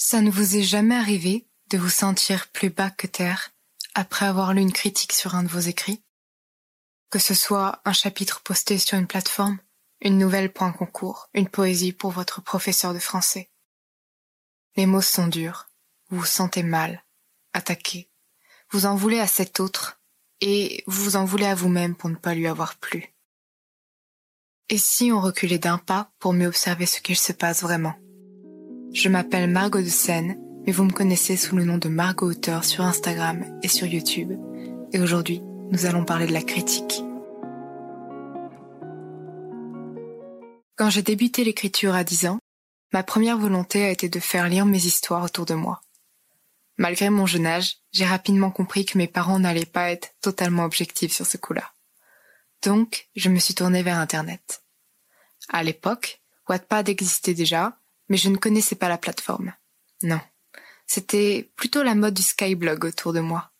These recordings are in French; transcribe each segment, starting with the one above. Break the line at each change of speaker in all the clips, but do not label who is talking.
Ça ne vous est jamais arrivé de vous sentir plus bas que terre après avoir lu une critique sur un de vos écrits? Que ce soit un chapitre posté sur une plateforme, une nouvelle pour un concours, une poésie pour votre professeur de français. Les mots sont durs, vous vous sentez mal, attaqué, vous en voulez à cet autre, et vous vous en voulez à vous-même pour ne pas lui avoir plu. Et si on reculait d'un pas pour mieux observer ce qu'il se passe vraiment? Je m'appelle Margot de Seine, mais vous me connaissez sous le nom de Margot Auteur sur Instagram et sur YouTube. Et aujourd'hui, nous allons parler de la critique. Quand j'ai débuté l'écriture à 10 ans, ma première volonté a été de faire lire mes histoires autour de moi. Malgré mon jeune âge, j'ai rapidement compris que mes parents n'allaient pas être totalement objectifs sur ce coup-là. Donc, je me suis tournée vers Internet. À l'époque, Wattpad existait déjà, mais je ne connaissais pas la plateforme. Non. C'était plutôt la mode du skyblog autour de moi.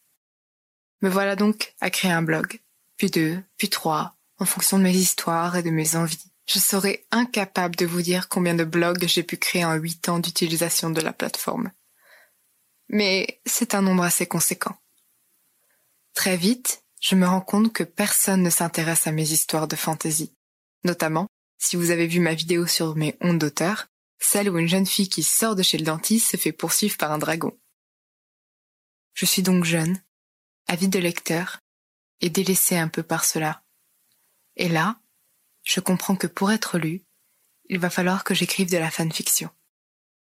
Me voilà donc à créer un blog, puis deux, puis trois, en fonction de mes histoires et de mes envies. Je serais incapable de vous dire combien de blogs j'ai pu créer en huit ans d'utilisation de la plateforme. Mais c'est un nombre assez conséquent. Très vite, je me rends compte que personne ne s'intéresse à mes histoires de fantaisie. Notamment, si vous avez vu ma vidéo sur mes ondes d'auteur, celle où une jeune fille qui sort de chez le dentiste se fait poursuivre par un dragon. Je suis donc jeune, avide de lecteur, et délaissée un peu par cela. Et là, je comprends que pour être lu, il va falloir que j'écrive de la fanfiction.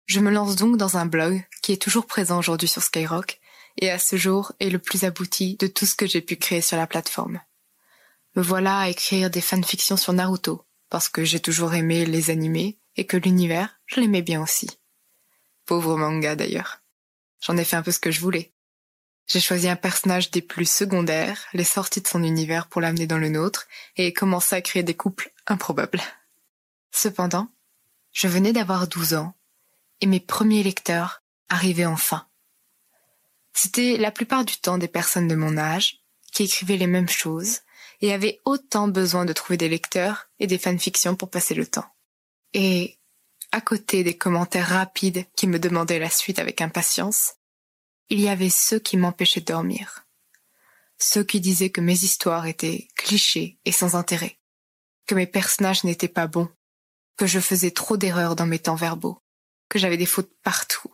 Je me lance donc dans un blog qui est toujours présent aujourd'hui sur Skyrock et à ce jour est le plus abouti de tout ce que j'ai pu créer sur la plateforme. Me voilà à écrire des fanfictions sur Naruto, parce que j'ai toujours aimé les animés et que l'univers, je l'aimais bien aussi. Pauvre manga d'ailleurs. J'en ai fait un peu ce que je voulais. J'ai choisi un personnage des plus secondaires, les sorties de son univers pour l'amener dans le nôtre, et commencé à créer des couples improbables. Cependant, je venais d'avoir douze ans, et mes premiers lecteurs arrivaient enfin. C'était la plupart du temps des personnes de mon âge, qui écrivaient les mêmes choses, et avaient autant besoin de trouver des lecteurs et des fanfictions pour passer le temps. Et, à côté des commentaires rapides qui me demandaient la suite avec impatience, il y avait ceux qui m'empêchaient de dormir. Ceux qui disaient que mes histoires étaient clichés et sans intérêt, que mes personnages n'étaient pas bons, que je faisais trop d'erreurs dans mes temps verbaux, que j'avais des fautes partout,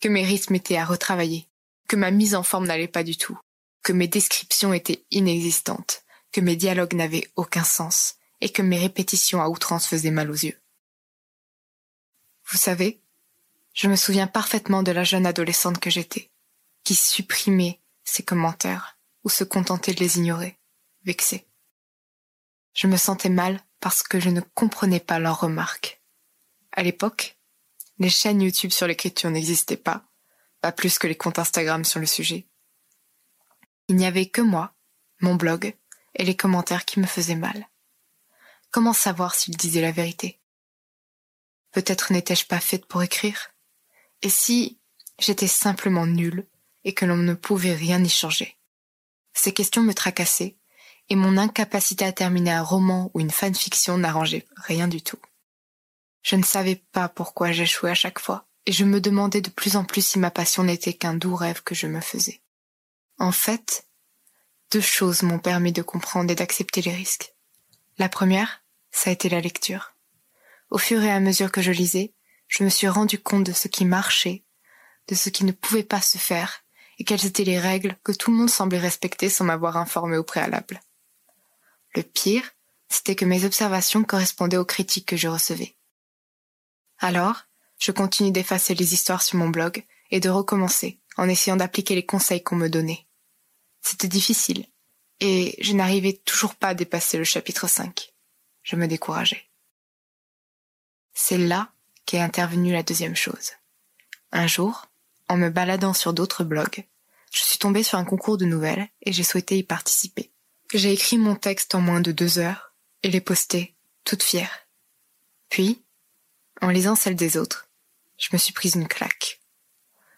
que mes rythmes étaient à retravailler, que ma mise en forme n'allait pas du tout, que mes descriptions étaient inexistantes, que mes dialogues n'avaient aucun sens, et que mes répétitions à outrance faisaient mal aux yeux. Vous savez, je me souviens parfaitement de la jeune adolescente que j'étais, qui supprimait ces commentaires ou se contentait de les ignorer, vexée. Je me sentais mal parce que je ne comprenais pas leurs remarques. À l'époque, les chaînes YouTube sur l'écriture n'existaient pas, pas plus que les comptes Instagram sur le sujet. Il n'y avait que moi, mon blog et les commentaires qui me faisaient mal. Comment savoir s'ils disaient la vérité? Peut-être n'étais-je pas faite pour écrire? Et si j'étais simplement nulle et que l'on ne pouvait rien y changer? Ces questions me tracassaient et mon incapacité à terminer un roman ou une fanfiction n'arrangeait rien du tout. Je ne savais pas pourquoi j'échouais à chaque fois, et je me demandais de plus en plus si ma passion n'était qu'un doux rêve que je me faisais. En fait, deux choses m'ont permis de comprendre et d'accepter les risques. La première, ça a été la lecture. Au fur et à mesure que je lisais, je me suis rendu compte de ce qui marchait, de ce qui ne pouvait pas se faire, et quelles étaient les règles que tout le monde semblait respecter sans m'avoir informé au préalable. Le pire, c'était que mes observations correspondaient aux critiques que je recevais. Alors, je continue d'effacer les histoires sur mon blog et de recommencer en essayant d'appliquer les conseils qu'on me donnait. C'était difficile, et je n'arrivais toujours pas à dépasser le chapitre 5. Je me décourageais. C'est là qu'est intervenue la deuxième chose. Un jour, en me baladant sur d'autres blogs, je suis tombée sur un concours de nouvelles et j'ai souhaité y participer. J'ai écrit mon texte en moins de deux heures et l'ai posté, toute fière. Puis, en lisant celle des autres, je me suis prise une claque.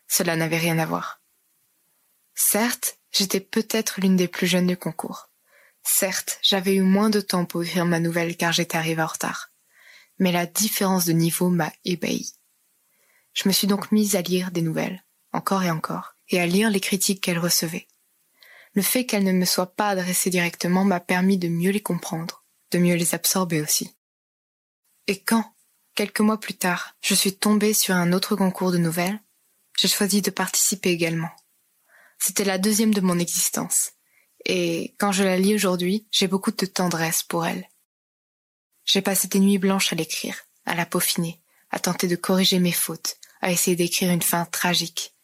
Cela n'avait rien à voir. Certes, j'étais peut-être l'une des plus jeunes du concours. Certes, j'avais eu moins de temps pour écrire ma nouvelle car j'étais arrivée en retard. Mais la différence de niveau m'a ébahi. Je me suis donc mise à lire des nouvelles, encore et encore, et à lire les critiques qu'elles recevaient. Le fait qu'elles ne me soient pas adressées directement m'a permis de mieux les comprendre, de mieux les absorber aussi. Et quand, quelques mois plus tard, je suis tombée sur un autre concours de nouvelles, j'ai choisi de participer également. C'était la deuxième de mon existence, et quand je la lis aujourd'hui, j'ai beaucoup de tendresse pour elle. J'ai passé des nuits blanches à l'écrire, à la peaufiner, à tenter de corriger mes fautes, à essayer d'écrire une fin tragique.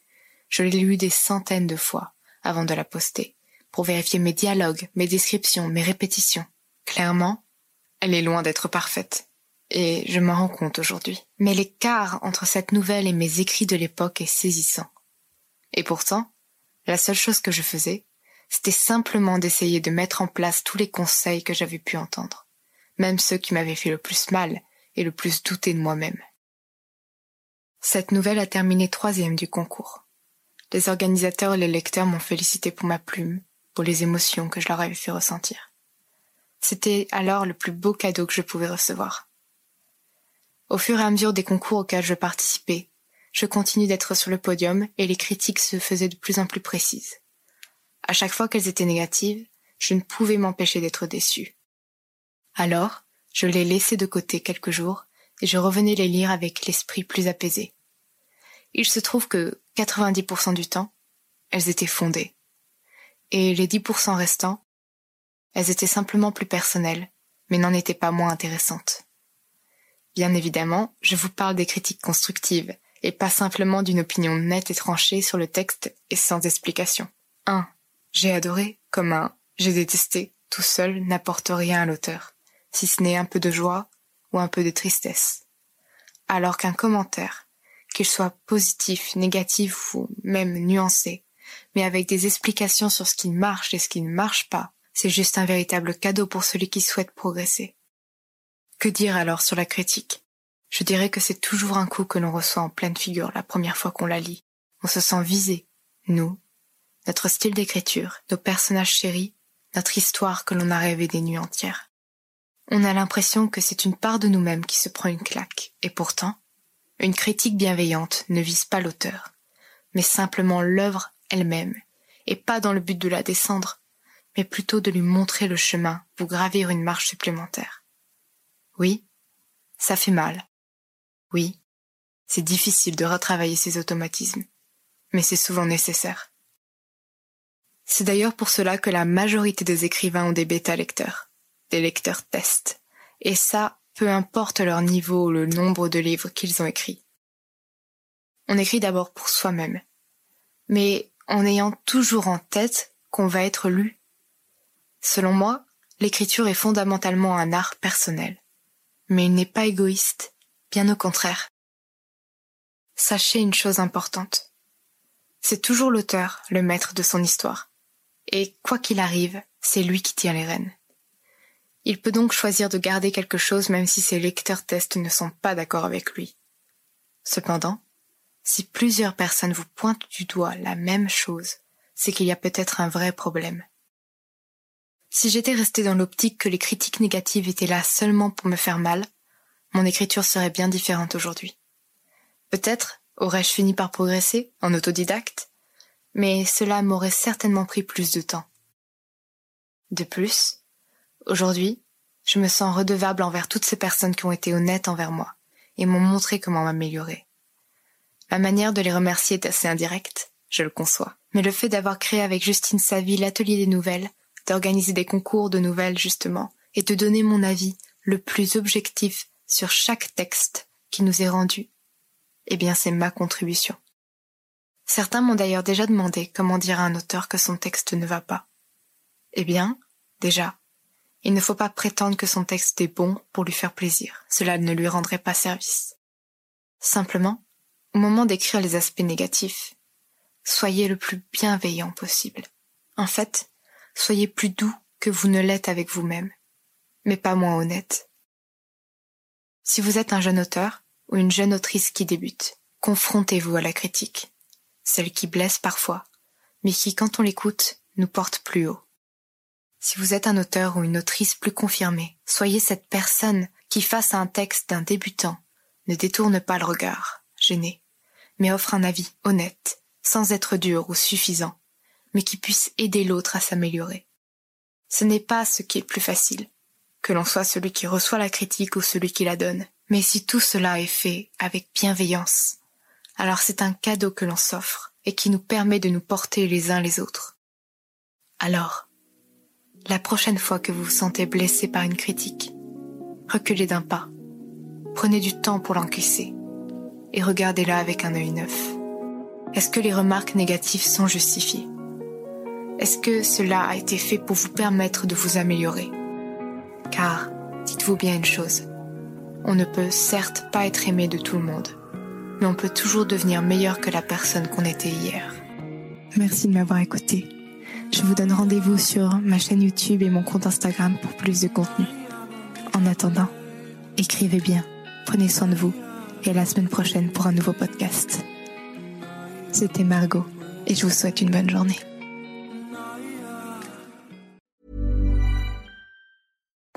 Je l'ai lue des centaines de fois avant de la poster pour vérifier mes dialogues, mes descriptions, mes répétitions. Clairement, elle est loin d'être parfaite. Et je m'en rends compte aujourd'hui. Mais l'écart entre cette nouvelle et mes écrits de l'époque est saisissant. Et pourtant, la seule chose que je faisais, c'était simplement d'essayer de mettre en place tous les conseils que j'avais pu entendre, même ceux qui m'avaient fait le plus mal et le plus douter de moi-même. Cette nouvelle a terminé troisième du concours. Les organisateurs et les lecteurs m'ont félicité pour ma plume, pour les émotions que je leur avais fait ressentir. C'était alors le plus beau cadeau que je pouvais recevoir. Au fur et à mesure des concours auxquels je participais, je continue d'être sur le podium et les critiques se faisaient de plus en plus précises. À chaque fois qu'elles étaient négatives, je ne pouvais m'empêcher d'être déçu. Alors, je les laissais de côté quelques jours et je revenais les lire avec l'esprit plus apaisé. Il se trouve que 90% du temps, elles étaient fondées et les 10% restants, elles étaient simplement plus personnelles, mais n'en étaient pas moins intéressantes. Bien évidemment, je vous parle des critiques constructives, et pas simplement d'une opinion nette et tranchée sur le texte et sans explication. 1. J'ai adoré, comme un j'ai détesté, tout seul n'apporte rien à l'auteur, si ce n'est un peu de joie ou un peu de tristesse. Alors qu'un commentaire, qu'il soit positif, négatif ou même nuancé, mais avec des explications sur ce qui marche et ce qui ne marche pas. C'est juste un véritable cadeau pour celui qui souhaite progresser. Que dire alors sur la critique? Je dirais que c'est toujours un coup que l'on reçoit en pleine figure la première fois qu'on la lit. On se sent visé, nous, notre style d'écriture, nos personnages chéris, notre histoire que l'on a rêvé des nuits entières. On a l'impression que c'est une part de nous-mêmes qui se prend une claque, et pourtant, une critique bienveillante ne vise pas l'auteur, mais simplement l'œuvre elle-même, et pas dans le but de la descendre, mais plutôt de lui montrer le chemin pour gravir une marche supplémentaire. Oui, ça fait mal. Oui, c'est difficile de retravailler ses automatismes, mais c'est souvent nécessaire. C'est d'ailleurs pour cela que la majorité des écrivains ont des bêta-lecteurs, des lecteurs tests, et ça, peu importe leur niveau ou le nombre de livres qu'ils ont écrits. On écrit d'abord pour soi-même, mais en ayant toujours en tête qu'on va être lu. Selon moi, l'écriture est fondamentalement un art personnel. Mais il n'est pas égoïste, bien au contraire. Sachez une chose importante. C'est toujours l'auteur, le maître de son histoire. Et quoi qu'il arrive, C'est lui qui tient les rênes. Il peut donc choisir de garder quelque chose même si ses lecteurs tests ne sont pas d'accord avec lui. Cependant, si plusieurs personnes vous pointent du doigt la même chose, c'est qu'il y a peut-être un vrai problème. Si j'étais resté dans l'optique que les critiques négatives étaient là seulement pour me faire mal, mon écriture serait bien différente aujourd'hui. Peut-être aurais-je fini par progresser en autodidacte, mais cela m'aurait certainement pris plus de temps. De plus, aujourd'hui, je me sens redevable envers toutes ces personnes qui ont été honnêtes envers moi et m'ont montré comment m'améliorer. Ma manière de les remercier est assez indirecte, je le conçois, mais le fait d'avoir créé avec Justine Savy l'atelier des nouvelles, d'organiser des concours de nouvelles justement, et de donner mon avis le plus objectif sur chaque texte qui nous est rendu, eh bien c'est ma contribution. Certains m'ont d'ailleurs déjà demandé comment dire à un auteur que son texte ne va pas. Eh bien, déjà, il ne faut pas prétendre que son texte est bon pour lui faire plaisir, cela ne lui rendrait pas service. Simplement, au moment d'écrire les aspects négatifs, soyez le plus bienveillant possible. En fait, soyez plus doux que vous ne l'êtes avec vous-même, mais pas moins honnête. Si vous êtes un jeune auteur ou une jeune autrice qui débute, confrontez-vous à la critique, celle qui blesse parfois, mais qui, quand on l'écoute, nous porte plus haut. Si vous êtes un auteur ou une autrice plus confirmée, soyez cette personne qui, face à un texte d'un débutant, ne détourne pas le regard, gêné, mais offre un avis honnête, sans être dur ou suffisant, mais qui puisse aider l'autre à s'améliorer. Ce n'est pas ce qui est plus facile, que l'on soit celui qui reçoit la critique ou celui qui la donne, mais si tout cela est fait avec bienveillance, alors c'est un cadeau que l'on s'offre et qui nous permet de nous porter les uns les autres. Alors, la prochaine fois que vous vous sentez blessé par une critique, reculez d'un pas. Prenez du temps pour l'encaisser et regardez-la avec un œil neuf. Est-ce que les remarques négatives sont justifiées? Est-ce que cela a été fait pour vous permettre de vous améliorer? Car, dites-vous bien une chose, on ne peut certes pas être aimé de tout le monde, mais on peut toujours devenir meilleur que la personne qu'on était hier. Merci de m'avoir écouté. Je vous donne rendez-vous sur ma chaîne YouTube et mon compte Instagram pour plus de contenu. En attendant, écrivez bien, prenez soin de vous et à la semaine prochaine pour un nouveau podcast. C'était Margot et je vous souhaite une bonne journée.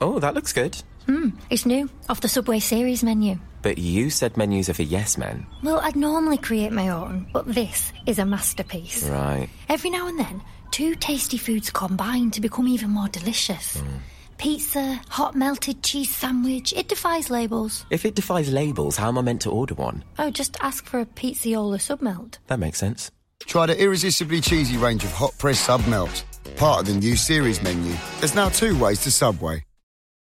Oh, that looks good.
Hmm, it's new, off the Subway series menu.
But you said menus are for yes men.
Well, I'd normally create my own, but this is a masterpiece.
Right.
Every now and then, two tasty foods combine to become even more delicious. Pizza, hot melted cheese sandwich, it defies labels.
If it defies labels, how am I meant to order one?
Oh, just ask for a pizziola submelt.
That makes sense.
Try the irresistibly cheesy range of hot press sub melts, part of the new series menu. There's now two ways to Subway.